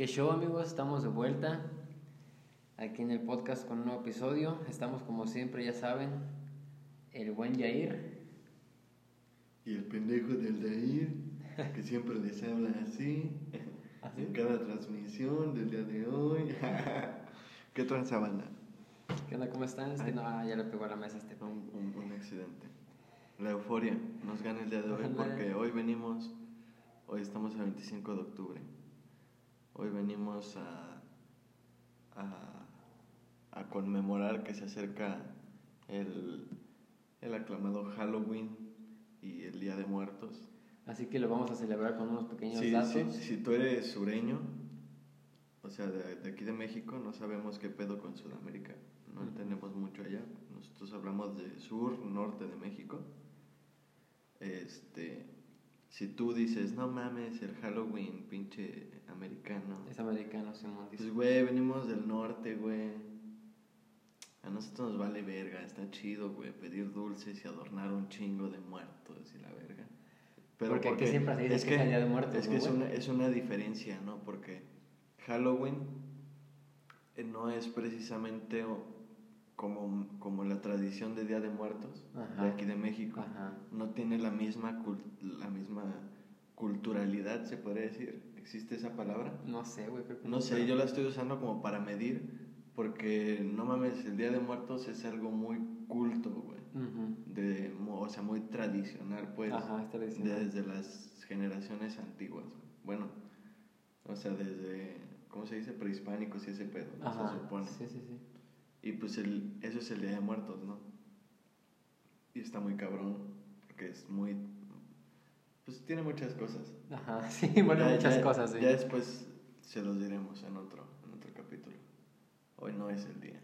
¿Qué show amigos? Estamos de vuelta aquí en el podcast con un nuevo episodio. Estamos como siempre, ya saben, el buen Yair. Y el pendejo del Yair, que siempre les habla así, ¿Así? en cada transmisión del día de hoy. ¿Qué tranza banda? ¿Qué onda? ¿Cómo están? Es que no, ah, ya le pegó a la mesa este. Un, un- un accidente. La euforia nos gana el día de hoy porque hoy venimos, hoy estamos el 25 de octubre. Hoy venimos a, a, a conmemorar que se acerca el, el aclamado Halloween y el Día de Muertos. Así que lo vamos a celebrar con unos pequeños Sí, datos. sí, si tú eres sureño, o sea, de, de aquí de México, no sabemos qué pedo con Sudamérica. No Ujú. tenemos mucho allá. Nosotros hablamos de sur, norte de México. Este, si tú dices, no mames, el Halloween, pinche americano. Es americano, Simón. dice. Pues, güey, venimos del norte, güey. A nosotros nos vale verga, está chido, güey, pedir dulces y adornar un chingo de muertos y la verga. Porque aquí siempre se dice que es el Día de Muertos, Es ¿no, que es una, es una diferencia, ¿no? Porque Halloween eh, no es precisamente como, como la tradición de Día de Muertos Ajá. de aquí de México. Ajá. No tiene la misma, cul- la misma culturalidad, se podría decir. ¿Existe esa palabra? No sé, güey. No sé, yo la estoy usando como para medir, porque no mames, el Día de Muertos es algo muy culto, güey. De, o sea, muy tradicional, pues. Ajá, es tradicional. Desde las generaciones antiguas, güey. Bueno, o sea, desde, ¿cómo se dice? Prehispánicos y ese pedo, se supone. Sí, sí, sí. Y pues el, eso es el Día de Muertos, ¿no? Y está muy cabrón, porque es muy... Pues tiene muchas cosas. Ajá, sí, bueno, Ya- muchas ya- cosas, sí. Ya después se los diremos en otro, en otro capítulo. Hoy no es el día.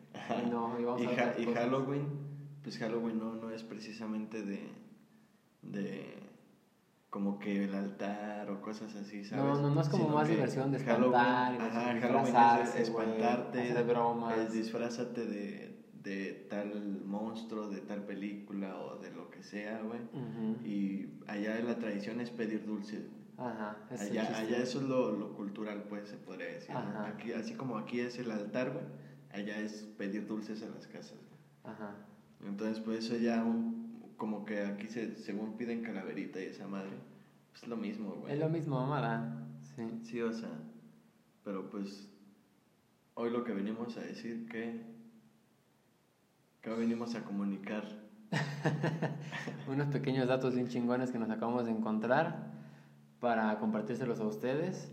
No, y vamos y, a Ja- y. Halloween, pues Halloween no, no es precisamente de, de como que el altar o cosas así, ¿sabes? No, no, no es como Sino más diversión de Halloween- espantar y de ajá, disfrazarse, Halloween es espantarte, hacer bromas. es disfrázate de, de tal monstruo, de tal película o de lo que sea, güey. Ujú. Y allá la tradición es pedir dulces. güey. Ajá, es Allá, allá eso es lo, lo cultural, pues, se podría decir. ¿no? Aquí, así como aquí es el altar, güey, allá es pedir dulces a las casas. güey. Ajá. Entonces, pues eso ya, un- como que aquí se, según piden calaverita y esa madre, es lo mismo, güey. Es lo mismo, mamada. Sí. Sí, o sea, pero pues, hoy lo que venimos a decir que, que hoy venimos a comunicar. Unos pequeños datos bien chingones que nos acabamos de encontrar para compartírselos a ustedes.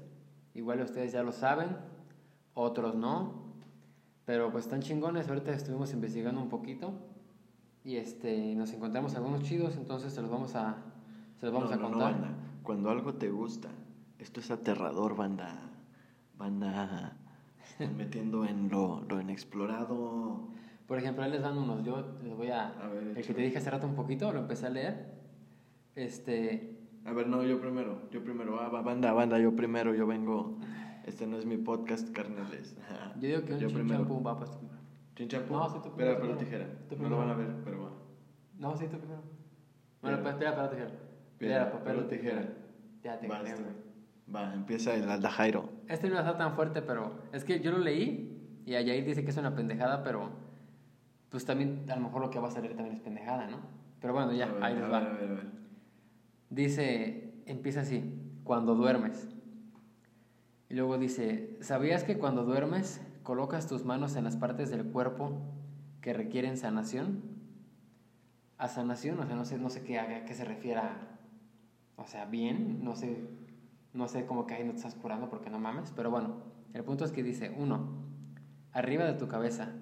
Igual ustedes ya lo saben, otros no. Pero pues están chingones, ahorita estuvimos investigando un poquito y este nos encontramos algunos chidos, entonces se los vamos a se los vamos No, a no, no, contar. banda. Cuando algo te gusta, esto es aterrador, banda. Banda, metiendo en lo, lo inexplorado. Por ejemplo, ahí les dan unos, yo les voy a, A ver, el que te dije hace rato un poquito, lo empecé a leer. Este, A ver, no, yo primero, yo primero. Ah, va, banda, banda, yo primero, yo vengo. Este no es mi podcast, carnales. yo digo que un Yo chin primero. champú va pues tú primero. ¿Chinchampú? No, sí, tú Espera, primero, pero tú tijera. No lo van a ver, pero va. No, sí, tú primero. Bueno, pues piedra, papel, tijera. Piedra, papel, o tijera. Ya te creo, este. Va, empieza el Aldajairo. Este no está tan fuerte, pero es que yo lo leí y Ayair dice que es una pendejada, pero pues también a lo mejor lo que va a salir también es pendejada, ¿no? Pero bueno, ya, ver, ahí les va. a ver, a ver. Dice, empieza así, cuando duermes. Y luego dice, ¿sabías que cuando duermes colocas tus manos en las partes del cuerpo que requieren sanación? A sanación, o sea, no sé, no sé qué, a qué se refiera, o sea, bien, no sé, no sé cómo que ahí no te estás curando porque no mames, pero bueno, el punto es que dice, uno, arriba de tu cabeza,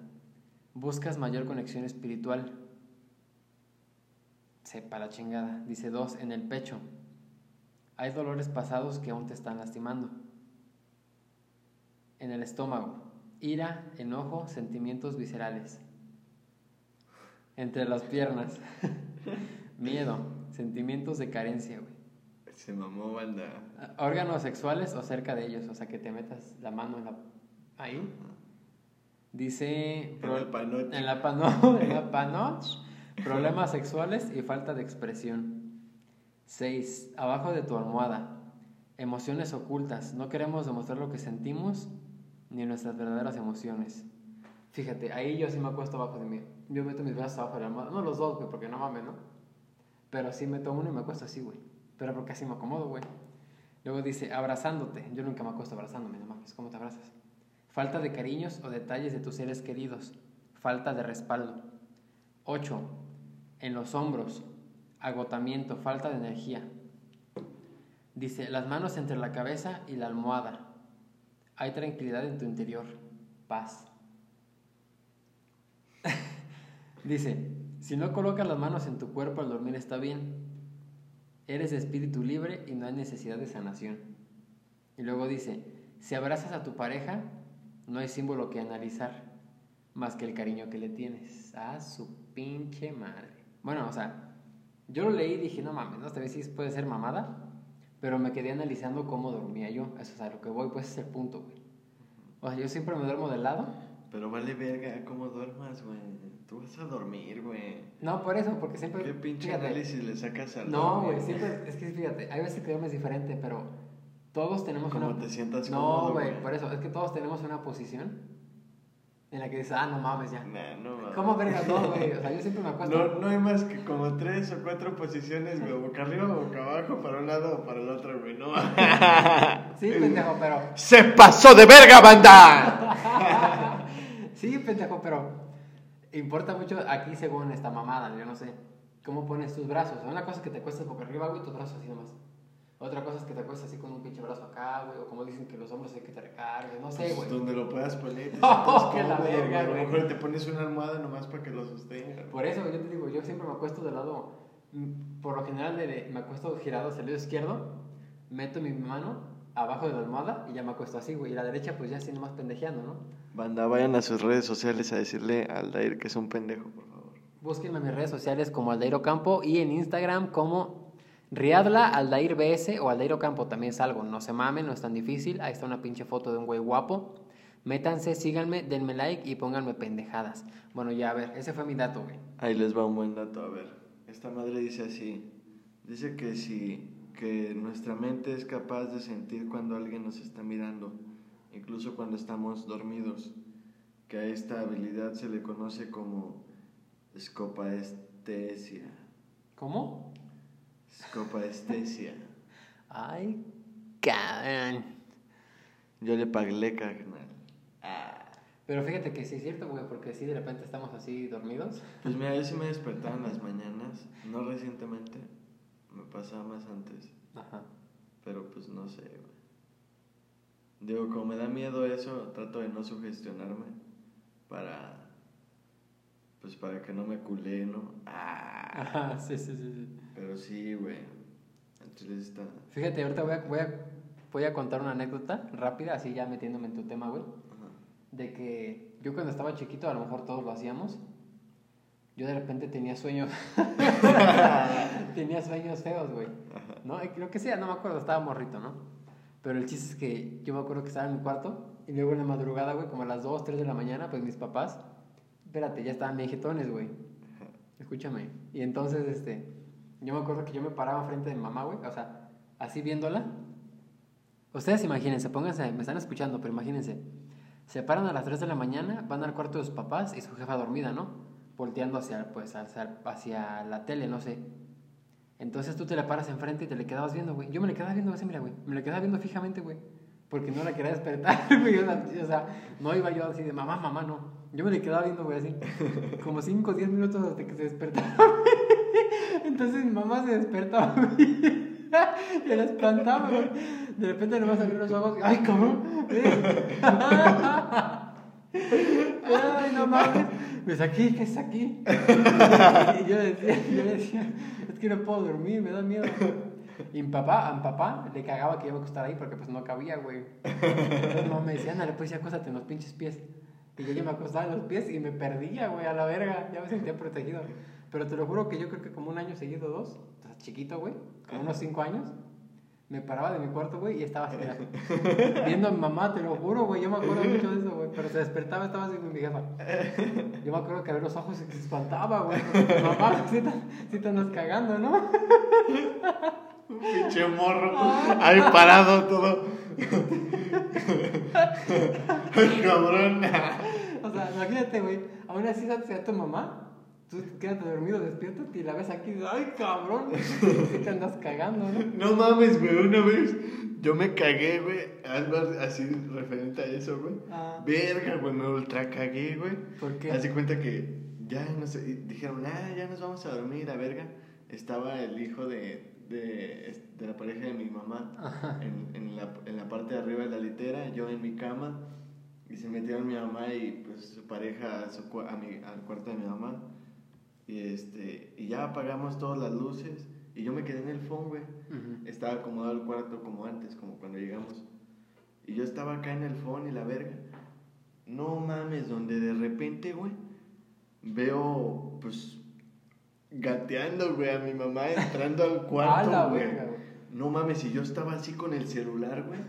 buscas mayor conexión espiritual, sepa la chingada. Dice dos, en el pecho. Hay dolores pasados que aún te están lastimando. En el estómago. Ira, enojo, sentimientos viscerales. Entre las piernas. Miedo, sentimientos de carencia, güey. Se mamó, banda. Órganos sexuales o cerca de ellos, o sea, que te metas la mano en la... ahí. Dice... En el panoche. En la, pano, en la panoche. Problemas sexuales y falta de expresión. 6. Abajo de tu almohada. Emociones ocultas. No queremos demostrar lo que sentimos ni nuestras verdaderas emociones. Fíjate, ahí yo sí me acuesto abajo de mí. Yo meto mis brazos abajo de la almohada. No los dos, güey, porque no mames, ¿no? Pero sí meto uno y me acuesto así, güey. Pero porque así me acomodo, güey. Luego dice, abrazándote. Yo nunca me acuesto abrazándome, no mames. ¿Cómo te abrazas? Falta de cariños o detalles de tus seres queridos. Falta de respaldo. 8. En los hombros. Agotamiento, falta de energía. Dice, las manos entre la cabeza y la almohada. Hay tranquilidad en tu interior. Paz. Dice, si no colocas las manos en tu cuerpo al dormir está bien. Eres espíritu libre y no hay necesidad de sanación. Y luego dice, si abrazas a tu pareja, no hay símbolo que analizar más que el cariño que le tienes. A su pinche madre. Bueno, o sea, yo lo leí y dije, no mames, no, esta vez sí puede ser mamada, pero me quedé analizando cómo dormía yo. Eso es a lo que voy, pues es el punto, güey. O sea, yo siempre me duermo de lado. Pero vale verga cómo duermas, güey. Tú vas a dormir, güey. No, por eso, porque siempre... ¿Qué pinche fíjate, análisis le sacas al No, güey, siempre, es que fíjate, hay veces que duermes diferente, pero todos tenemos Como una... te sientas No, güey, por eso, es que todos tenemos una posición en la que dices, ah, no mames, ya. Nah, no mames. ¿Cómo vergas no, güey? O sea, yo siempre me acuesto... No, no hay más que como tres o cuatro posiciones, güey. Boca arriba, boca abajo, para un lado o para el otro, güey. No Sí, pendejo, pero... ¡Se pasó de verga, banda! sí, pendejo, pero importa mucho aquí según esta mamada, yo no sé. ¿Cómo pones tus brazos? Una cosa es que te acuestas boca arriba, güey, tus brazos así nomás. Otra cosa es que te acuestas así con un pinche brazo acá, güey, o como dicen que los hombros hay que te recargues, no sé, güey. Donde lo puedas poner. No, sientas que la verga, A lo güey. mejor te pones una almohada nomás para que lo sostenga. Por eso yo te digo, yo siempre me acuesto de lado, mm, por lo general de- me acuesto girado hacia el lado izquierdo, meto mi mano abajo de la almohada y ya me acuesto así, güey. Y la derecha pues ya así nomás pendejeando, ¿no? Banda, vayan a sus redes sociales a decirle al Dair que es un pendejo, por favor. Búsquenme en mis redes sociales como Aldairo Campo y en Instagram como Riadla Aldair BS o Aldairo Campo también salgo. No se mamen, no es tan difícil. Ahí está una pinche foto de un güey guapo. Métanse, síganme, denme like y pónganme pendejadas. Bueno, ya a ver, ese fue mi dato, güey. Ahí les va un buen dato, a ver. Esta madre dice así. Dice que si que nuestra mente es capaz de sentir cuando alguien nos está mirando, incluso cuando estamos dormidos. Que a esta habilidad se le conoce como escopaestesia. ¿Cómo? Escopaestesia. Ay, cabrón. Yo le pagué, carnal. Ah. Pero fíjate que sí es cierto, güey, porque si de repente estamos así dormidos. Pues mira, yo sí me despertaba en las mañanas, no recientemente, me pasaba más antes. Ajá. Pero pues no sé, güey. Digo, como me da miedo eso, trato de no sugestionarme para. Pues para que no me culé, ¿no? Ah. Ajá, sí, sí, sí. sí. Pero sí, güey. Entonces está. Fíjate, ahorita voy a, voy, a, voy a contar una anécdota rápida, así ya metiéndome en tu tema, güey. Ajá. De que yo cuando estaba chiquito, a lo mejor todos lo hacíamos. Yo de repente tenía sueños. tenía sueños feos, güey. ¿No? Creo que sí, no me acuerdo, estaba morrito, ¿no? Pero el chiste es que yo me acuerdo que estaba en mi cuarto y luego en la madrugada, güey, como a las 2, 3 de la mañana, pues mis papás, espérate, ya estaban viejetones, güey. Escúchame. Y entonces, este, yo me acuerdo que yo me paraba frente de mi mamá, güey, o sea, así viéndola. Ustedes imagínense, pónganse, me están escuchando, pero imagínense. Se paran a las 3 de la mañana, van al cuarto de sus papás y su jefa dormida, ¿no? Volteando hacia, pues, hacia, hacia la tele, no sé. Entonces tú te la paras enfrente y te le quedabas viendo, güey. Yo me le quedaba viendo así, mira, güey. Me le quedaba viendo fijamente, güey. Porque no la quería despertar, güey. O sea, no iba yo así de mamá, mamá, no. Yo me le quedaba viendo, güey, así. Como 5 o 10 minutos hasta que se despertaba, güey. Entonces mi mamá se despertaba. Y la espantaba. De repente nomás abrió los ojos. ¡Ay, cabrón! ¡Ay, no mames! Pues aquí, ¿qué es aquí? Y yo decía, yo decía, es que no puedo dormir, me da miedo. Y mi papá, a mi papá le cagaba que yo me acostara ahí porque pues no cabía, güey. Entonces mamá me decía, ándale, pues ya acóstate en los pinches pies. Y yo ya me acostaba en los pies y me perdía, güey, a la verga. Ya me sentía protegido. Pero te lo juro que yo creo que como un año seguido, dos, chiquito, güey, como unos cinco años, me paraba de mi cuarto, güey, y estaba así, viendo a mi mamá, te lo juro, güey, yo me acuerdo mucho de eso, güey, pero se despertaba, estaba así con mi jefa. Yo me acuerdo que abría los ojos y se espantaba, güey. Mamá, te, sí te andas cagando, ¿no? Un pinche morro. Ahí parado todo. Ay, cabrón. O sea, imagínate, güey. Aún así sea tu mamá. Tú quédate dormido, despierto y la ves aquí. Ay, cabrón. Y te andas cagando, ¿no? No mames, güey. Una vez yo me cagué, güey. Algo así referente a eso, güey. Ah. Verga, güey. Me ultra cagué, güey. ¿Por qué? Haz de cuenta que ya no sé. Dijeron, ah, ya nos vamos a dormir, a verga. Estaba el hijo de, de, de la pareja de mi mamá en, en, la, en la parte de arriba de la litera, yo en mi cama. Y se metieron mi mamá y pues su pareja a su, a mi, al cuarto de mi mamá. Y, este, y ya apagamos todas las luces. Y yo me quedé en el phone, güey. Estaba acomodado el cuarto como antes, como cuando llegamos. Y yo estaba acá en el phone y la verga. No mames, donde de repente, güey, veo, pues, gateando, güey, a mi mamá entrando al la cuarto, güey. verga, güey. No mames, y yo estaba así con el celular, güey.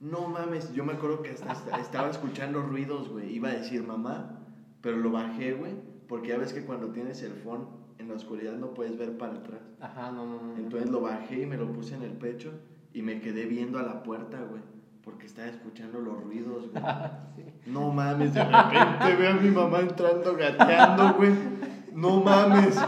No mames, yo me acuerdo que hasta, hasta estaba escuchando ruidos, güey. Iba a decir mamá, pero lo bajé, güey. Porque ya ves que cuando tienes el phone en la oscuridad no puedes ver para atrás. Ajá, no, no, no. Entonces lo bajé y me lo puse en el pecho y me quedé viendo a la puerta, güey. Porque estaba escuchando los ruidos, güey. Sí. No mames, de repente veo a mi mamá entrando gateando, güey. No mames.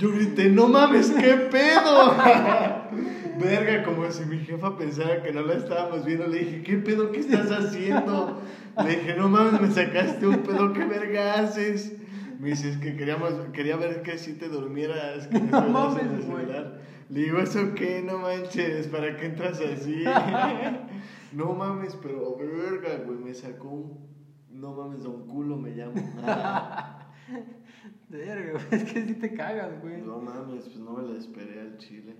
Yo grité, no mames, qué pedo. Verga, como si mi jefa pensara que no la estábamos viendo. Le dije, ¿qué pedo que estás haciendo? Le dije, no mames, me sacaste un pedo, ¿qué verga haces? Me dice, es que queríamos, quería ver que si te durmieras, que no estuvieras en el mames, celular. Le digo, ¿eso qué? No manches, ¿para qué entras así? no mames, pero verga, güey, me sacó un... No mames, don culo me llamo. Verga. Es que sí te cagas, güey. no mames, pues no me lo esperé al chile.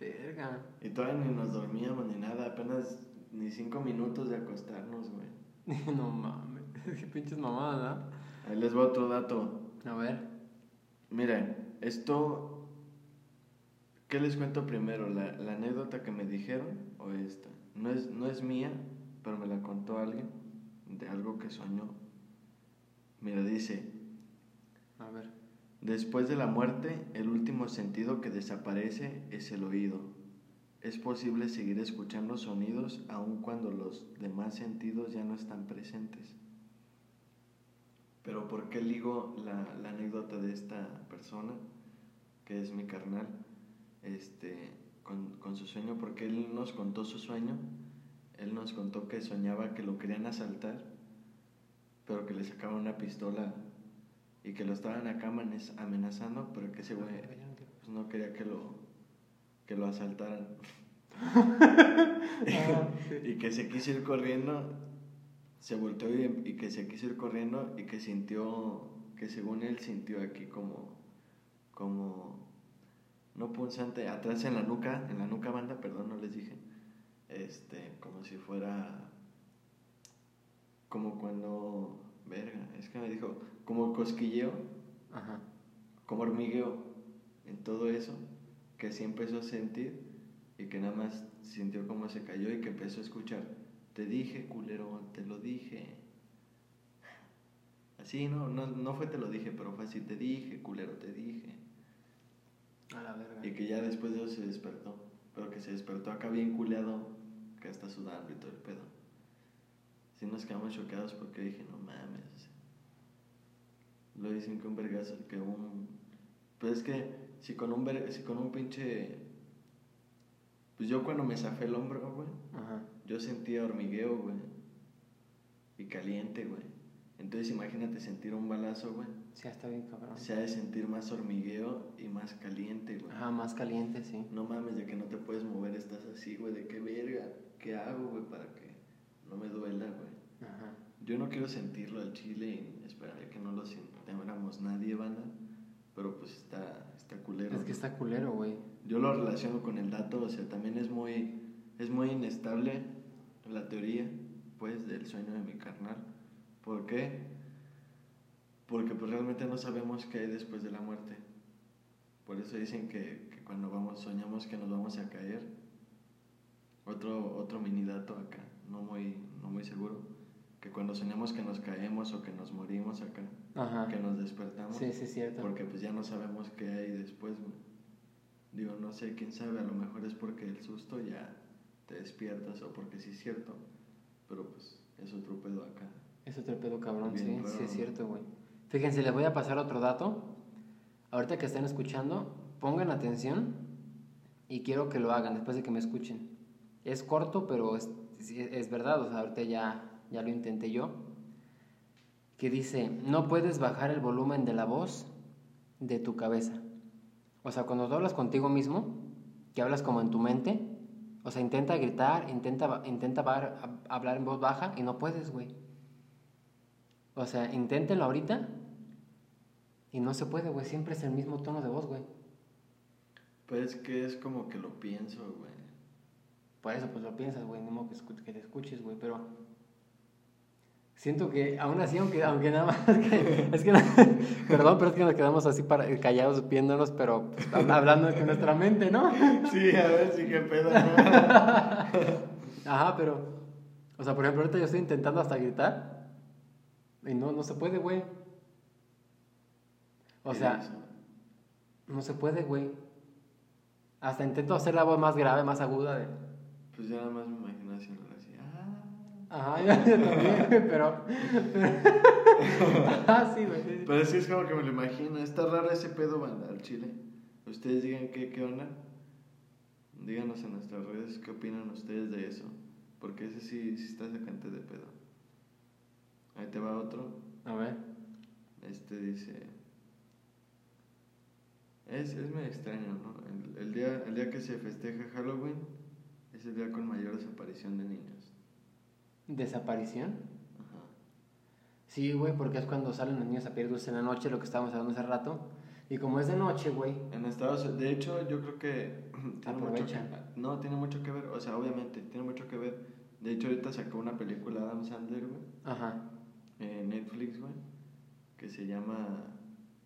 Verga. Y todavía ni nos dormíamos ni nada, apenas ni cinco minutos de acostarnos, güey. No mames. Qué pinches mamadas, Ahí les va otro dato. A ver. Miren, esto... ¿Qué les cuento primero? ¿La, la anécdota que me dijeron o esta? No es, no es mía, pero me la contó alguien de algo que soñó. Mira, dice, A ver. después de la muerte, el último sentido que desaparece es el oído. Es posible seguir escuchando sonidos aun cuando los demás sentidos ya no están presentes. Pero ¿por qué ligo la, la anécdota de esta persona, que es mi carnal, este, con, con su sueño? Porque él nos contó su sueño, él nos contó que soñaba que lo querían asaltar, pero que le sacaban una pistola y que lo estaban acá amenaz- amenazando, pero que ese güey pues, no quería que lo, que lo asaltaran. Ah, sí. y que se quiso ir corriendo, se volteó y, y que se quiso ir corriendo y que sintió, que según él sintió aquí como, como, no punzante, atrás en la nuca, en la nuca banda, perdón, no les dije, este, como si fuera, como cuando, verga, es que me dijo, como cosquilleo, Ajá. como hormigueo en todo eso, que sí empezó a sentir y que nada más sintió cómo se cayó y que empezó a escuchar, te dije, culero, te lo dije. Así, no, no, no fue te lo dije, pero fue así, te dije, culero, te dije. A la verga. Y que ya después de eso se despertó, pero que se despertó acá bien culeado, que está sudando y todo el pedo. Sí nos quedamos chocados porque dije, no mames. o sea, Lo dicen que un vergazo, que un... Pues es que si con un, ver- si con un pinche... Pues yo cuando me zafé el hombro, güey, Ajá. yo sentía hormigueo, güey. Y caliente, güey. Entonces imagínate sentir un balazo, güey. Sí, está bien cabrón. Se ha de sentir más hormigueo y más caliente, güey. Ajá, más caliente, sí. No mames, de que no te puedes mover, estás así, güey, de qué verga, qué hago, güey, para que no me duela, güey. Ajá. Yo no quiero sentirlo al chile y esperaré que no lo sintiéramos nadie, banda, pero pues está, está culero. Es que está culero, güey. Yo lo relaciono con el dato, o sea, también es muy, es muy inestable la teoría, pues, del sueño de mi carnal. ¿Por qué? Porque pues realmente no sabemos qué hay después de la muerte. Por eso dicen que, que cuando vamos, soñamos que nos vamos a caer. Otro, otro mini dato acá, no muy, no muy seguro. Que cuando soñamos que nos caemos o que nos morimos acá, Ajá. que nos despertamos. Sí, sí, es cierto. Porque pues ya no sabemos qué hay después, güey. Digo, no sé, quién sabe, a lo mejor es porque el susto ya te despiertas o porque sí es cierto. Pero pues es otro pedo acá. Es otro pedo cabrón, Bien sí, raro, sí es cierto, güey. Fíjense, les voy a pasar otro dato. Ahorita que estén escuchando, pongan atención y quiero que lo hagan después de que me escuchen. Es corto, pero es, sí, es verdad, o sea, ahorita ya, ya lo intenté yo. Que dice, no puedes bajar el volumen de la voz de tu cabeza. O sea, cuando tú hablas contigo mismo, que hablas como en tu mente, o sea, intenta gritar, intenta, intenta bar- hablar en voz baja y no puedes, güey. O sea, inténtenlo ahorita y no se puede, güey. Siempre es el mismo tono de voz, güey. Pero es que es como que lo pienso, güey. Por eso, pues lo piensas, güey. Ni modo que, que te escuches, güey. Pero siento que aún así, aunque, aunque nada más. que- es que, perdón, pero es que nos quedamos así para, callados viéndonos, pero pues, hab- hablando con nuestra mente, ¿no? Sí, a ver si qué pedo, ¿no? Ajá, pero. O sea, por ejemplo, ahorita yo estoy intentando hasta gritar. Y no, no se puede, güey. O ¿Qué sea. No se puede, güey. Hasta intento hacer la voz más grave, más aguda de... Pues ya nada más me imagino. Ajá, yo, yo también, pero... Ajá, sí, güey. Pero sí es como que me lo imagino. Está raro ese pedo, banda, al chile. Ustedes digan qué, qué onda. Díganos en nuestras redes qué opinan ustedes de eso. Porque ese sí, sí está sacante de pedo. Ahí te va otro. A ver. Este dice. Es, es medio extraño, ¿no? El, el día, el día que se festeja Halloween es el día con mayor desaparición de niños. ¿Desaparición? Ajá. Sí, güey, porque es cuando salen los niños a pedir dulce en la noche, lo que estábamos hablando hace rato. Y como es de noche, güey... En Estados Unidos, de hecho, yo creo que tiene mucho que, Aprovechan. no tiene mucho que ver, o sea, obviamente tiene mucho que ver. De hecho, ahorita sacó una película Adam Sandler, güey, Ajá. en Netflix, güey, que se llama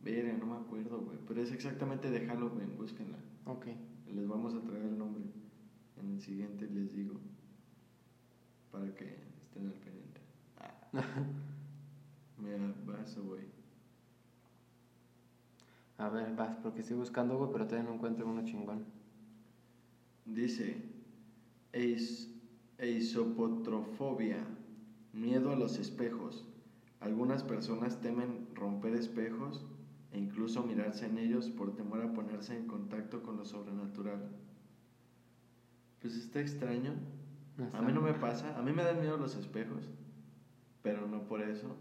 Verga, no me acuerdo, güey, pero es exactamente de Halloween, búsquenla. Ok. Les vamos a traer el nombre en el siguiente, les digo, para que estén al pendiente. Ah. Mira, vaso, güey. A ver, vas, porque estoy buscando, güey, pero todavía no encuentro uno chingón. Dice, eis, eisopotrofobia, miedo a los espejos. Algunas personas temen romper espejos e incluso mirarse en ellos por temor a ponerse en contacto con lo sobrenatural. Pues está extraño. A mí no me pasa, a mí me dan miedo los espejos, pero no por eso.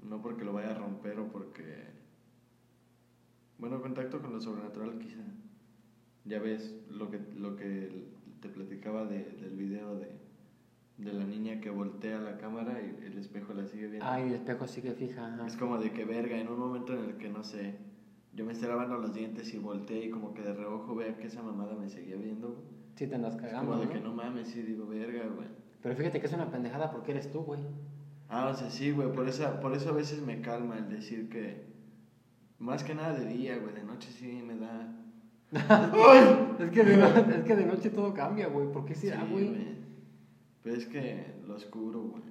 No porque lo vaya a romper o porque... Bueno, contacto con lo sobrenatural quizá. Ya ves lo que, lo que te platicaba de, del video de, de la niña que voltea la cámara y el espejo la sigue viendo. Ay, el espejo sigue fija, ajá. Es como de que verga, en un momento en el que no sé, yo me esté lavando los dientes y volteé y como que de reojo vea que esa mamada me seguía viendo. Sí te Es cagando, como de ¿no? que no mames, y digo, verga, güey. Pero fíjate que es una pendejada porque eres tú, güey. Ah, o sea, sí, güey, por, esa, por eso a veces me calma el decir que, más que nada de día, güey, de noche sí me da... Es que, de, no- es que de noche todo cambia, güey. ¿Por qué será, Sí, güey? Pero es que lo oscuro, güey.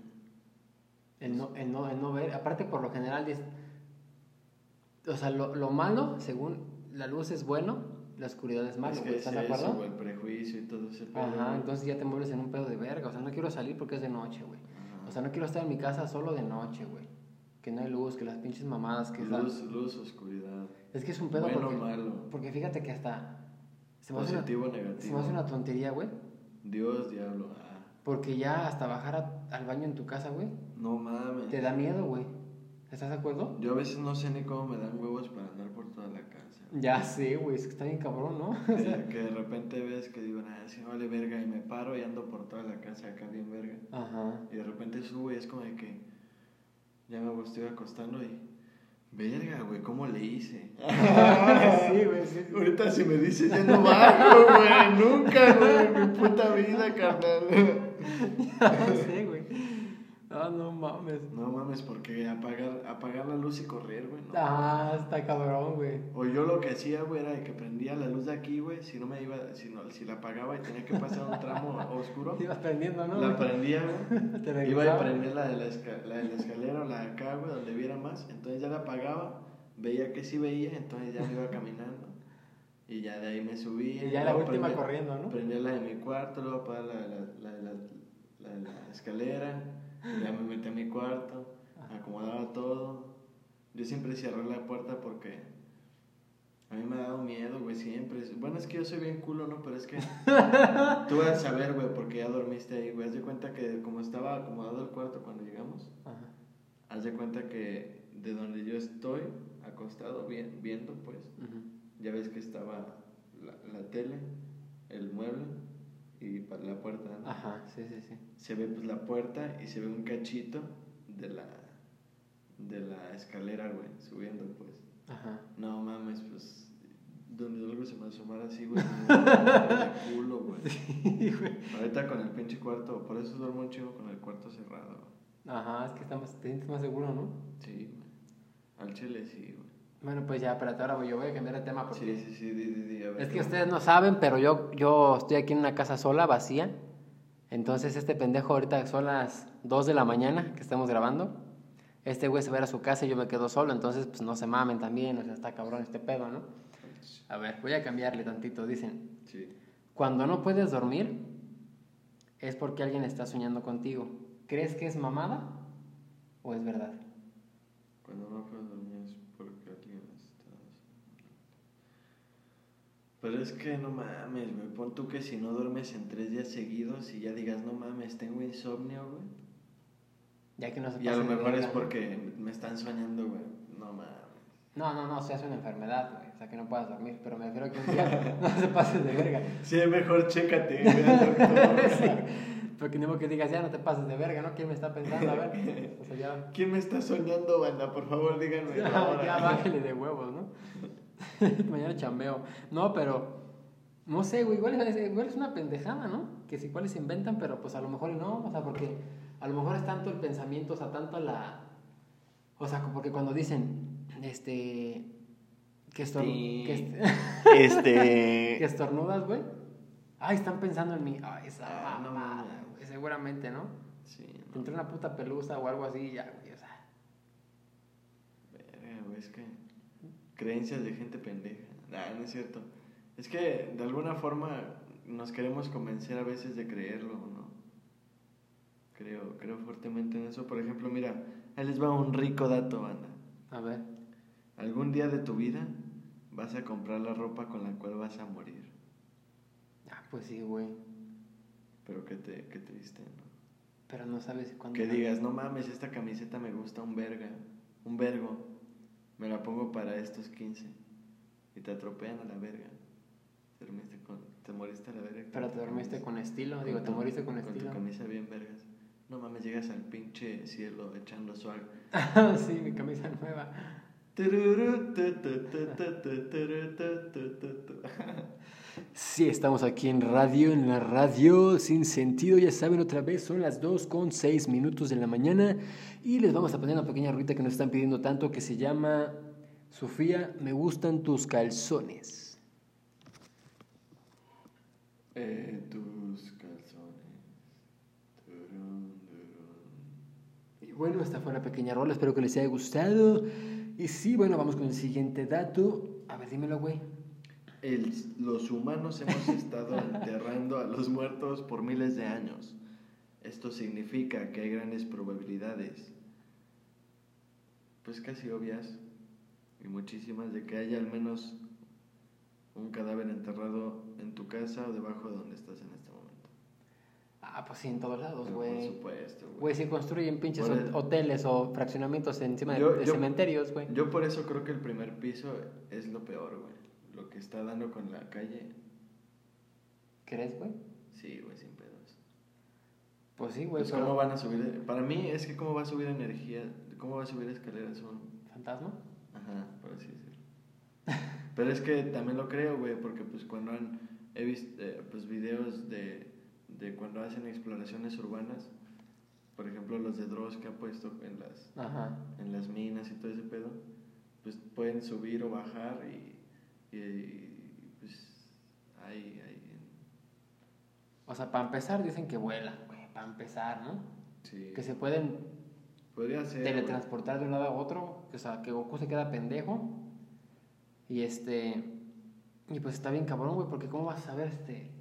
el, no, el, no, el no ver. Aparte, por lo general, o sea, lo, lo malo, según la luz es bueno, la oscuridad es malo, es que ¿Estás de eso, acuerdo? güey, el prejuicio y todo ese pedo, Ajá, entonces ya te mueves en un pedo de verga. O sea, no quiero salir porque es de noche, güey. O sea, no quiero estar en mi casa solo de noche, güey. Que no hay luz, que las pinches mamadas, que Luz, luz, oscuridad. Es que es un pedo Bueno, porque, malo. porque fíjate que hasta... Se me, hace una, Positivo, se me negativo. hace una tontería, güey. Dios, diablo. Ah, Porque ya hasta bajar a- al baño en tu casa, güey, no mames. te da miedo, güey. ¿Estás de acuerdo? Yo a veces no sé ni cómo me dan huevos para andar por toda la casa. Ya sé, güey, es que está bien cabrón, ¿no? Que, que de repente ves que digo, nada, si vale verga, y me paro y ando por toda la casa acá bien verga. Ajá. Y de repente subo y es como de que ya me estoy acostando y. Verga, güey, ¿cómo le hice? sí, güey, sí. sí. Ahorita si me dices ya no bajo, güey, nunca, güey, en mi puta vida, carnal. Ya sé. Ah, no mames. No mames, porque apagar, apagar la luz y correr, güey, no. Ah, está cabrón, güey. O yo lo que hacía, güey, era de que prendía la luz de aquí, güey, si no me iba, si, no, si la apagaba y tenía que pasar un tramo oscuro, Ibas prendiendo, ¿no? la prendía, güey. Te Iba regresaba. prendía la de la, esca- la de la escalera o la de acá, güey, donde viera más. Entonces ya la apagaba, veía que sí veía, entonces ya me iba caminando. Y ya de ahí me subí. Y ya la última prendí- corriendo, ¿no? Prendí la de mi cuarto, luego apagué la, la, la, la, la- la escalera, ya me metí a mi cuarto, acomodaba todo. Yo siempre cerré la puerta porque a mí me ha dado miedo, güey, siempre. Bueno, es que yo soy bien culo, ¿no? Pero es que tú vas a saber, güey, porque ya dormiste ahí, güey. Haz de cuenta que como estaba acomodado el cuarto cuando llegamos, Ajá. haz de cuenta que de donde yo estoy, acostado, bien, viendo, pues, ya ves que estaba la, la tele, el mueble y para la puerta, ¿no? Ajá, sí, sí, sí. Se ve pues la puerta y se ve un cachito de la de la escalera, güey, subiendo pues. Ajá. No mames, pues donde algo se me asomara así, güey, de culo, güey. Ahorita con el pinche cuarto, por eso duermo un chingo con el cuarto cerrado. Ajá, es que estamos, te sientes más seguro, ¿no? Sí, güey. Al chile sí, güey. Bueno, pues ya, espérate, ahora voy- yo voy a cambiar de tema porque... Sí, sí, sí, di, di, di, a ver, Es que ustedes no saben, pero yo, yo estoy aquí en una casa sola, vacía. Entonces este pendejo ahorita son las 2 de la mañana que estamos grabando. Este güey se va a ir a su casa y yo me quedo solo, entonces pues no se mamen también, o sea, está cabrón este pedo, ¿no? A ver, voy a cambiarle tantito. Dicen, Sí. cuando no puedes dormir es porque alguien está soñando contigo. ¿Crees que es mamada o es verdad? Cuando no puedo dormir es porque alguien está... Pero es que no mames, güey. Pon tú que si no duermes en tres días seguidos y ya digas, no mames, tengo insomnio, güey. Ya que no se Y a lo mejor es porque me están soñando, güey. No mames. No, no, no, o sea, es una enfermedad, güey. O sea, que no puedas dormir, pero me refiero que un día no se pases de verga. Sí, mejor chécate, güey. Sí, Porque modo que digas, ya no te pases de verga, ¿no? ¿Quién me está pensando? A ver. O sea, ya. ¿Quién me está soñando, banda? Por favor, díganme. Ya, ya bájale de huevos, ¿no? Mañana chambeo. No, pero. No sé, güey. Igual es, igual es una pendejada, ¿no? Que si cuáles se inventan, pero pues a lo mejor no. O sea, porque a lo mejor es tanto el pensamiento, o sea, tanto la. O sea, porque cuando dicen, este. Que, estor- Sí. que, est- Este. que estornudas, güey. Ay, están pensando en mí. Ay, esa Ah, no mamada, güey. Seguramente, ¿no? Sí, no. entró una puta pelusa o algo así y ya, güey. O sea. Verga, güey, es que creencias de gente pendeja. Nah, no es cierto. Es que de alguna forma nos queremos convencer a veces de creerlo, ¿no? Creo, creo fuertemente en eso. Por ejemplo, mira, ahí les va un rico dato, banda. A ver. Algún día de tu vida vas a comprar la ropa con la cual vas a morir. Ah, pues sí, güey. Pero qué, te, qué triste, ¿no? Pero no sabes cuándo. Que digas, no mames, esta camiseta me gusta un verga, un vergo. Me la pongo para estos 15. Y te atropellan a la verga. Te, dormiste con, te moriste a la verga. Pero te dormiste con estilo, Con digo, te moriste con Con tu estilo. camisa bien vergas. No mames, llegas al pinche cielo echando swag. sí, mi camisa nueva. Sí, estamos aquí en radio, en la radio sin sentido. Ya saben, otra vez son las 2 con 6 minutos de la mañana. Y les vamos a poner una pequeña ruita que nos están pidiendo tanto que se llama Sofía, me gustan tus calzones. Eh, tus calzones. Y bueno, esta fue una pequeña rola, espero que les haya gustado. Y sí, bueno, vamos con el siguiente dato. A ver, dímelo, güey. El- los humanos hemos estado enterrando a los muertos por miles de años. Esto significa que hay grandes probabilidades, pues casi obvias, y muchísimas, de que haya al menos un cadáver enterrado en tu casa o debajo de donde estás en este momento. Ah, pues sí, en todos lados, Pero por güey. supuesto, güey. Güey, si construyen pinches el- hoteles o fraccionamientos encima de, Yo- de yo- cementerios, güey. Yo por eso creo que el primer piso es lo peor, güey. Lo que está dando con la calle, ¿Crees, güey? sí, güey, sin pedos. Pues sí, güey, Pues pero... cómo van a subir, para mí es que cómo va a subir energía, cómo va a subir escaleras un, ¿Fantasma? ajá, por así decirlo. Pero es que también lo creo, güey, porque pues cuando han, he visto eh, pues videos de, de cuando hacen exploraciones urbanas, por ejemplo los de Dross que han puesto en las, Ajá. en las minas y todo ese pedo, pues pueden subir o bajar y, y, pues hay, hay, O sea, para empezar dicen que vuelan, güey. Para empezar, ¿no? sí, Que se pueden podría ser, güey. teletransportar de un lado a otro. O sea, que Goku se queda pendejo. Y este... Y pues está bien cabrón, güey, porque ¿cómo vas a saber este...?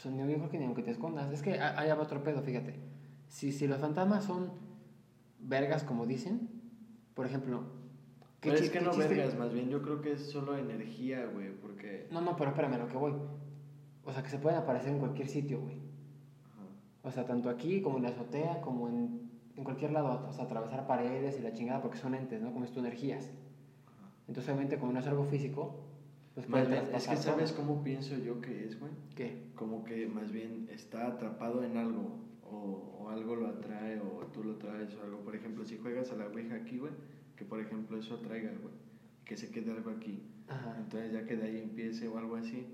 Pues yo creo que ni aunque te escondas. Es que hay otro pedo, fíjate. Si, si los fantasmas son vergas, como dicen, por ejemplo... Pero es que no vergas, más bien yo creo que es solo energía, güey, porque... No, no, pero espérame, lo que voy. O sea, que se pueden aparecer en cualquier sitio, güey. O sea, tanto aquí como en la azotea, como en, en, cualquier lado. O sea, atravesar paredes y la chingada porque son entes, ¿no? Como es tu energías. Entonces, obviamente, como no es algo físico, pues más bien, es que sabes cómo pienso yo que es, güey. ¿Qué? Como que más bien está atrapado en algo, o, o, algo lo atrae, o tú lo traes, o algo. Por ejemplo, si juegas a la Ouija aquí, güey, que por ejemplo eso atraiga, güey, que se quede algo aquí. Ajá. Entonces, ya que de ahí empiece o algo así.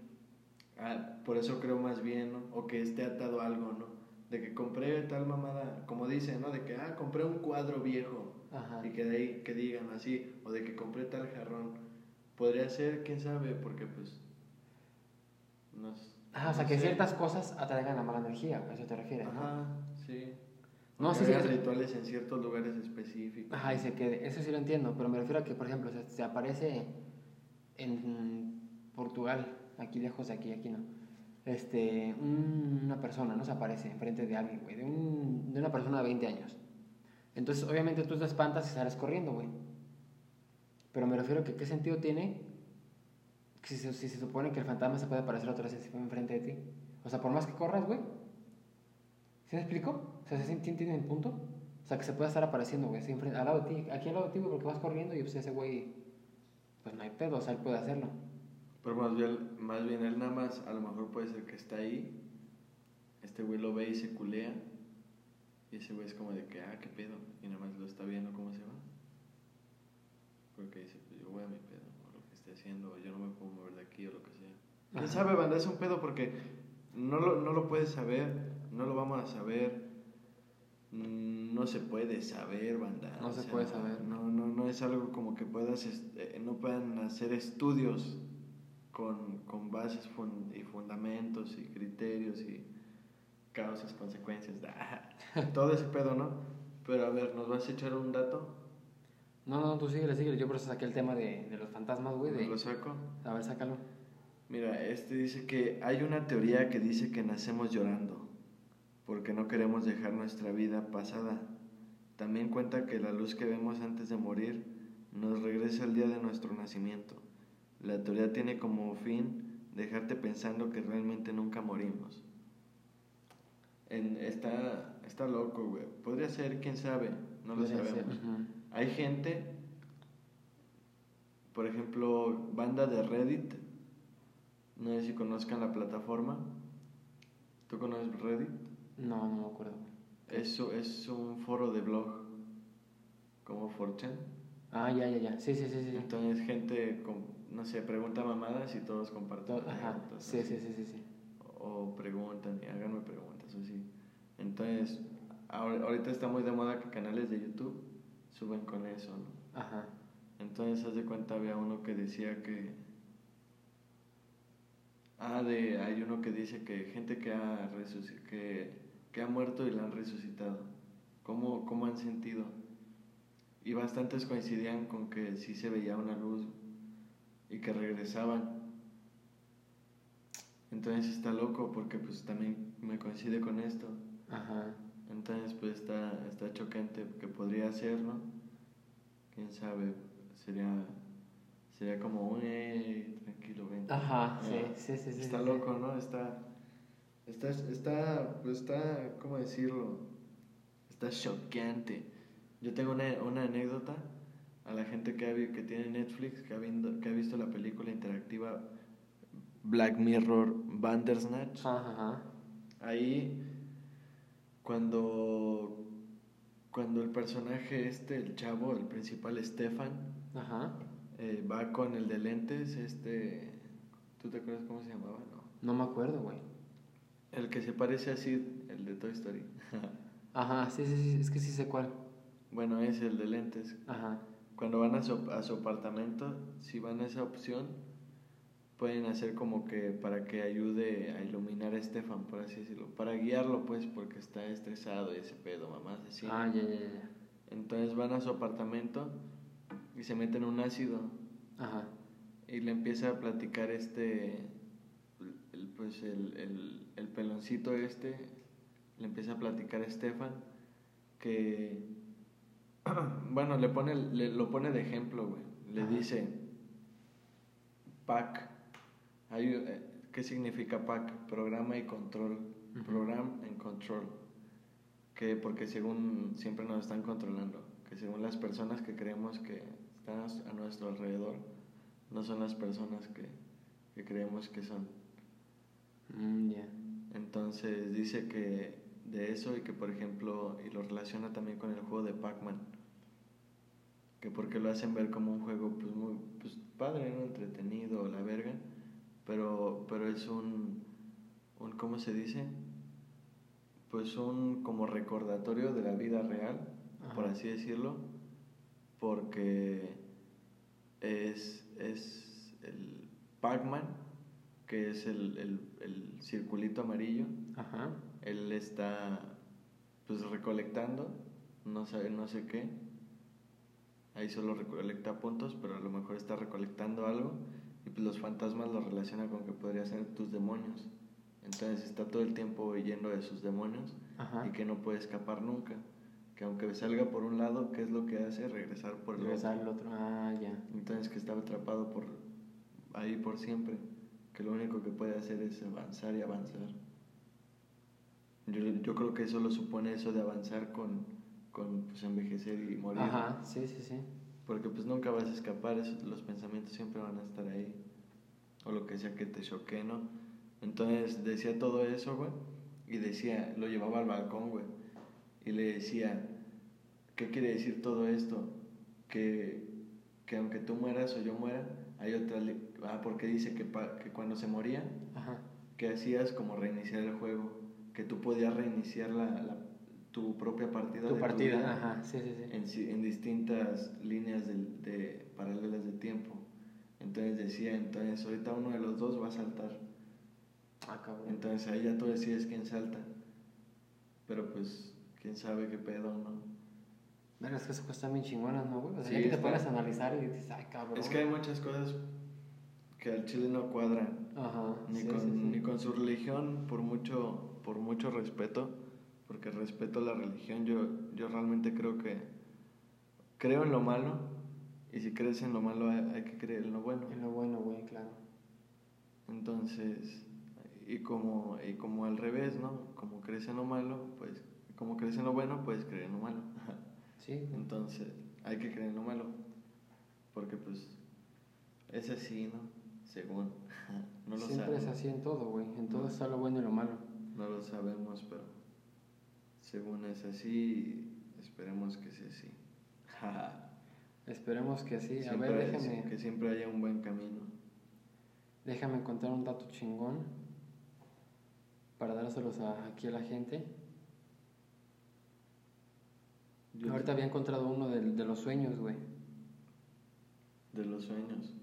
Ah, por eso creo más bien, ¿no? O que esté atado a algo, ¿no? De que compré tal mamada, como dicen, ¿no? De que, ah, compré un cuadro viejo. Ajá. Y que de ahí que digan así, o de que compré tal jarrón Podría ser, quién sabe, porque pues. No, Ajá, o sea, que ciertas cosas atraigan la mala energía, a eso te refieres, ¿no? Ajá, sí. No, sí, sí. rituales en ciertos lugares específicos. Ajá, y se quede. Eso sí lo entiendo, pero me refiero a que, por ejemplo, se, aparece en Portugal, aquí lejos de aquí, aquí no. Este, una persona, ¿no? Se aparece enfrente de alguien, güey, de, un, de una persona de 20 años. Entonces, obviamente tú te espantas y sales corriendo, güey. Pero me refiero a que qué sentido tiene si, si, se supone que el fantasma se puede aparecer otra vez enfrente de ti. O sea, por más que corras, güey. ¿Sí me explico? O sea, ¿sí entienden el punto? O sea, que se puede estar apareciendo, güey, al lado de ti, aquí al lado de ti, güey, porque vas corriendo y pues ese güey, pues no hay pedo, o sea, él puede hacerlo. Pero más bien, más bien él nada más, a lo mejor puede ser que está ahí, este güey lo ve y se culea, y ese güey es como de que, ah, qué pedo, y nada más lo está viendo cómo se va. Porque dice, pues yo voy a mi pedo, o lo que esté haciendo, yo no me puedo mover de aquí o lo que sea. ¿Quién sabe, banda? Es un pedo porque no lo, no lo puedes saber, no lo vamos a saber, no se puede saber, banda. No se puede saber. No, no, no es algo como que puedas, este, no puedan hacer estudios con, con bases y fundamentos y criterios y causas, consecuencias, todo ese pedo, ¿no? Pero a ver, ¿nos vas a echar un dato? No, no, tú sigue, sigue. Yo por eso saqué el tema de, de los fantasmas, güey. De... ¿Lo saco? A ver, sácalo. Mira, este dice que hay una teoría que dice que nacemos llorando porque no queremos dejar nuestra vida pasada. También cuenta que la luz que vemos antes de morir nos regresa el día de nuestro nacimiento. La teoría tiene como fin dejarte pensando que realmente nunca morimos. En, está, está loco, güey. Podría ser, quién sabe, no lo sabemos. Hay gente, por ejemplo, banda de Reddit, no sé si conozcan la plataforma. ¿Tú conoces Reddit? No, no me acuerdo. Eso es un foro de blog, como Fortune. Ah, ya, ya, ya. Sí, sí, sí, sí. Entonces, gente, no sé, pregunta mamadas y todos comparten. Ajá. Sí, sí, sí, sí, sí. O preguntan y háganme preguntas, así. Entonces, ahorita está muy de moda que canales de YouTube suben con eso, ¿no? Ajá. Entonces, haz de cuenta, había uno que decía que. Ah, de, hay uno que dice que gente que ha, que, que ha muerto y la han resucitado. ¿Cómo, ¿Cómo han sentido? Y bastantes coincidían con que sí se veía una luz y que regresaban. Entonces está loco porque pues también me coincide con esto. Ajá. Entonces, pues está, está chocante que podría ser, ¿no? Quién sabe, sería, sería como un, eh, tranquilo, ven. Ajá, sí, sí, sí, Está loco, ¿no? Está, está, está, pues está, ¿cómo decirlo? Está choqueante. Yo tengo una, una anécdota a la gente que, ha, que tiene Netflix, que ha, visto, que ha visto la película interactiva Black Mirror Bandersnatch. Ajá. Ahí cuando, cuando el personaje este, el chavo, el principal Stefan, eh, va con el de lentes, este, ¿tú te acuerdas cómo se llamaba? No, no me acuerdo, güey. El que se parece así, el de Toy Story. Ajá, sí, sí, sí, es que sí sé cuál. Bueno, es el de lentes. Ajá. Cuando van a su, a su apartamento, si van a esa opción, pueden hacer como que para que ayude a iluminar a Estefan, por así decirlo, para guiarlo pues porque está estresado y ese pedo, mamás así. Ah, ya, ya, ya. Entonces van a su apartamento y se meten un ácido. Ajá. y le empieza a platicar este, el, pues el, el, el peloncito este, le empieza a platicar a Stefan que, bueno, le pone, le, lo pone de ejemplo, güey. Le Ajá. dice, PAC, hay, eh, ¿qué significa PAC? Programa y control, program and control, que porque según siempre nos están controlando, que según las personas que creemos que están a nuestro alrededor, no son las personas que, que creemos que son. Mm, ya. Entonces dice que de eso y que por ejemplo, y lo relaciona también con el juego de Pac-Man, que porque lo hacen ver como un juego pues muy pues, padre, ¿no? entretenido, la verga, pero, pero es un, un, ¿cómo se dice? Pues un como recordatorio de la vida real, por así decirlo, porque es, es el Pac-Man, que es el, el, el circulito amarillo, Ajá. él está pues recolectando, no sabe, no sé qué. Ahí solo recolecta puntos, pero a lo mejor está recolectando algo y pues los fantasmas lo relaciona con que podría ser tus demonios. Entonces está todo el tiempo yendo de sus demonios Ajá. y que no puede escapar nunca. Que aunque salga por un lado, ¿qué es lo que hace? Regresar por el Regresar otro. al otro. Ah, ya. Entonces que estaba atrapado por ahí por siempre. Que lo único que puede hacer es avanzar y avanzar. Yo, yo creo que eso lo supone eso de avanzar con, con pues, envejecer y morir. Ajá, sí, sí, sí. Porque pues nunca vas a escapar, eso- los pensamientos siempre van a estar ahí. O lo que sea que te choque, ¿no? Entonces decía todo eso, güey. Y decía, lo llevaba al balcón, güey. Y le decía, ¿qué quiere decir todo esto? Que, que aunque tú mueras o yo muera, hay otra... Ah, porque dice que, pa- que cuando se moría, Ajá. que hacías como reiniciar el juego. Que tú podías reiniciar la, la- tu propia partida. Tu de partida, vida ajá, sí, sí, sí. en, si- en distintas líneas de, de- paralelas de tiempo. Entonces decía, entonces ahorita uno de los dos va a saltar. Ah, cabrón. Entonces ahí ya tú decides quién salta. Pero pues, quién sabe qué pedo, ¿no? Verga, es que esas cosas están bien chingonas, ¿no, güey? O sea, Sí, ya que te pones a analizar y dices, ay, cabrón. Es que hay muchas cosas que al chile no cuadran. Ajá. Ni, sí, con, sí, ni con su religión, por mucho, por mucho respeto, porque respeto la religión, yo, yo realmente creo que creo en lo malo, y si crees en lo malo hay, hay que creer en lo bueno. Es lo bueno, güey, claro. Entonces, y como, y como al revés, ¿no? Como crees en lo malo, pues, como crees en lo bueno, puedes creer en lo malo. Sí. Entonces, hay que creer en lo malo, porque pues, es así, ¿no? Según, no lo Siempre es así en todo, güey. En todo está lo bueno y lo malo. No lo sabemos, pero según es así, esperemos que sea así. Esperemos que sí. A Siempre ver, déjame, Que siempre haya un buen camino. déjame contar un dato chingón para dárselos a- aquí a la gente. Yo- Ahorita había encontrado uno del- de, los sueños, güey. De los sueños.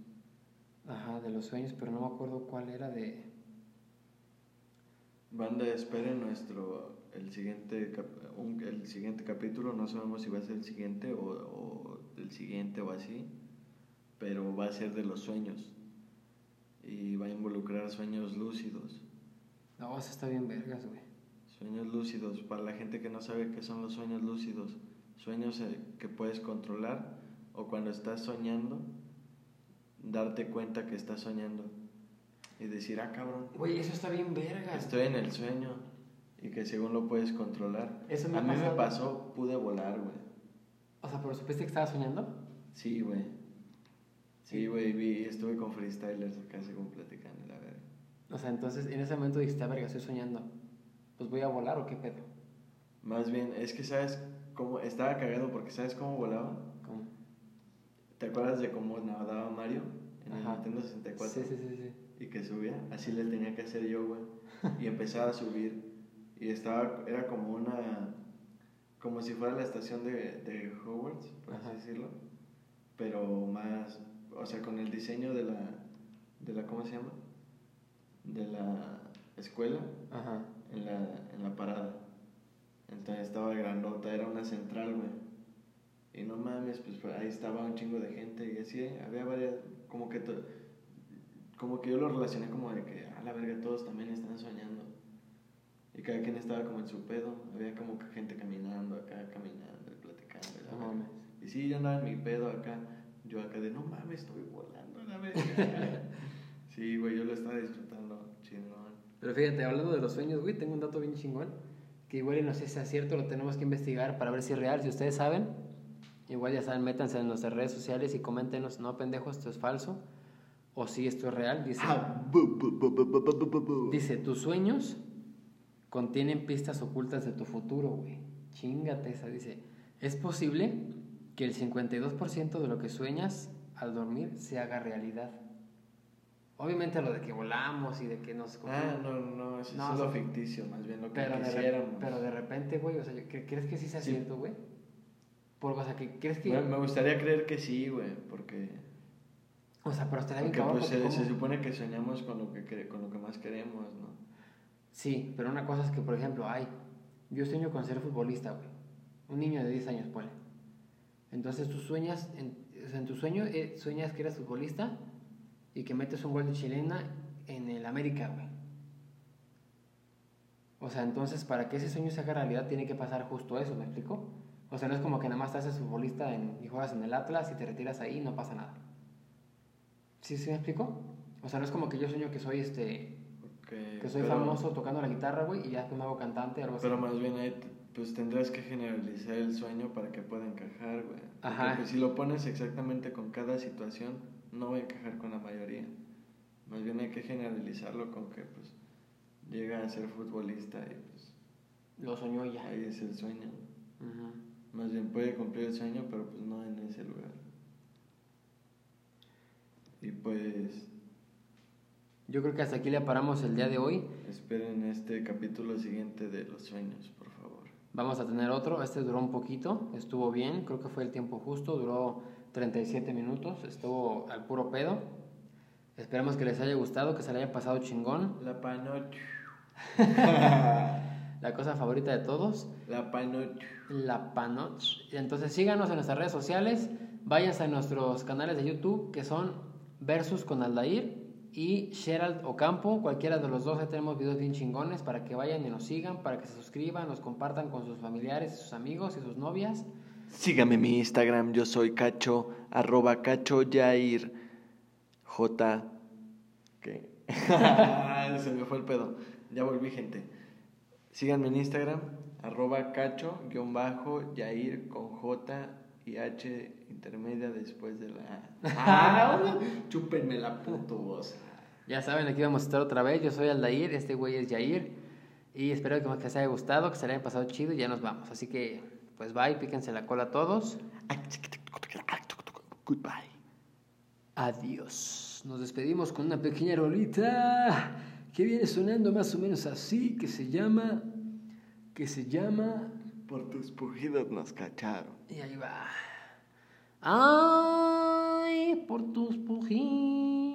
Ajá, de los sueños, pero no me acuerdo cuál era de... Banda, esperen nuestro el siguiente cap- un- el siguiente capítulo, no sabemos si va a ser el siguiente o, o el siguiente o así, pero va a ser de los sueños y va a involucrar sueños lúcidos. No, eso está bien vergas, güey. Sueños lúcidos, para la gente que no sabe qué son los sueños lúcidos, sueños eh, que puedes controlar o cuando estás soñando, darte cuenta que estás soñando y decir, ah, cabrón, Güey, eso está bien vergas. Estoy en el sueño y que según lo puedes controlar. Eso me a mí me pasó, pude volar, güey. O sea, pero supiste que estaba soñando. Sí, güey. Sí, güey, vi, estuve con freestylers acá según platicando, la verdad. O sea, entonces en ese momento dijiste, "Ah, verga, estoy soñando. Pues voy a volar o qué pedo. Más bien, es que sabes cómo, estaba cagado porque sabes cómo volaba. ¿Cómo? ¿Te acuerdas de cómo nadaba Mario en el. Nintendo 64? Sí, sí, sí, sí. Y que subía, así le tenía que hacer yo, güey. Y empezaba a subir. Y estaba, era como una, como si fuera la estación de, de Hogwarts, por Ajá. así decirlo. Pero más, o sea, con el diseño de la, de la, ¿cómo se llama? De la escuela Ajá. en la, en la parada. Entonces estaba grandota, era una central, güey. Y no mames, pues ahí estaba un chingo de gente y así, había varias, como que to- como que yo lo relacioné como de que, a la verga, todos también están soñando. Y cada quien estaba como en su pedo. Había como que gente caminando acá, caminando y platicando. y la verga. Y sí, yo andaba en mi pedo acá. Yo acá de, no mames, estoy volando a la verga. sí, güey, yo lo estaba disfrutando chingón. Pero fíjate, hablando de los sueños, güey, tengo un dato bien chingón que igual y no sé si es cierto, lo tenemos que investigar para ver si es real. Si ustedes saben, igual ya saben, métanse en nuestras redes sociales y coméntenos, no pendejo, esto es falso. O si esto es real, dice. Dice, tus sueños contienen pistas ocultas de tu futuro, güey. Chingate esa, dice. Es posible que el 52% de lo que sueñas al dormir se haga realidad. Obviamente lo de que volamos y de que nos... Ah, no, no, eso No, es solo o sea, ficticio, más bien lo que Pero de, quisiéramos. pero de repente, güey, o sea, ¿cre- ¿crees que sí sea Sí. cierto, güey? Por, o sea, que ¿crees que...? Me, me gustaría creer que sí, güey, porque, o sea, pero estaría bien cabrón pues, porque se, se supone que soñamos con lo que, con lo que más queremos, ¿no? Sí, pero una cosa es que, por ejemplo, ay, yo sueño con ser futbolista, güey. Un niño de 10 años, ponle. Entonces tú sueñas, en, o sea, en tu sueño eh, sueñas que eres futbolista y que metes un gol de chilena en el América, güey. O sea, entonces para que ese sueño se haga realidad tiene que pasar justo eso, ¿me explico? O sea, no es como que nada más te haces futbolista en- y juegas en el Atlas y te retiras ahí y no pasa nada. ¿Sí, sí me explico? O sea, no es como que yo sueño que soy este Porque- que soy pero- famoso tocando la guitarra, güey, y ya que me hago cantante o algo así. Pero más bien ahí, pues tendrás que generalizar el sueño para que pueda encajar, güey. Porque, Ajá. pues, si lo pones exactamente con cada situación, no va a encajar con la mayoría. Más bien hay que generalizarlo con que, pues, llega a ser futbolista y, pues, Lo soñó ya. ahí es el sueño. Más bien puede cumplir el sueño, pero pues no en ese lugar. Y pues Yo creo que hasta aquí le paramos el día de hoy. esperen este capítulo siguiente de los sueños, por favor. Vamos a tener otro. Este duró un poquito, estuvo bien, creo que fue el tiempo justo, duró 37 minutos, estuvo al puro pedo. Esperamos que les haya gustado, que se le haya pasado chingón. La panoche. La cosa favorita de todos, La panoche. la panoch. Entonces síganos en nuestras redes sociales, váyanse a nuestros canales de YouTube que son Versus con Aldair y Gerald Ocampo. Cualquiera de los dos, tenemos videos bien chingones para que vayan y nos sigan, para que se suscriban, nos compartan con sus familiares, sus amigos y sus novias. Sígame en mi Instagram, yo soy Cacho, arroba Cacho Yair, J. ¿Qué? Se me fue el pedo. Ya volví, gente. Síganme en Instagram, arroba Cacho, guion bajo, Yair con J y H intermedia después de la. Ah, chúpenme la puto voz. Ya saben, aquí vamos a estar otra vez. Yo soy Aldair, este güey es Yair. Y espero que que les haya gustado, que se le haya pasado chido y ya nos vamos. Así que, pues bye, píquense la cola a todos. Goodbye. Adiós. Nos despedimos con una pequeña rolita que viene sonando más o menos así, que se llama, que se llama, Por tus pujidos nos cacharon. y ahí va. Ay, por tus pujidos.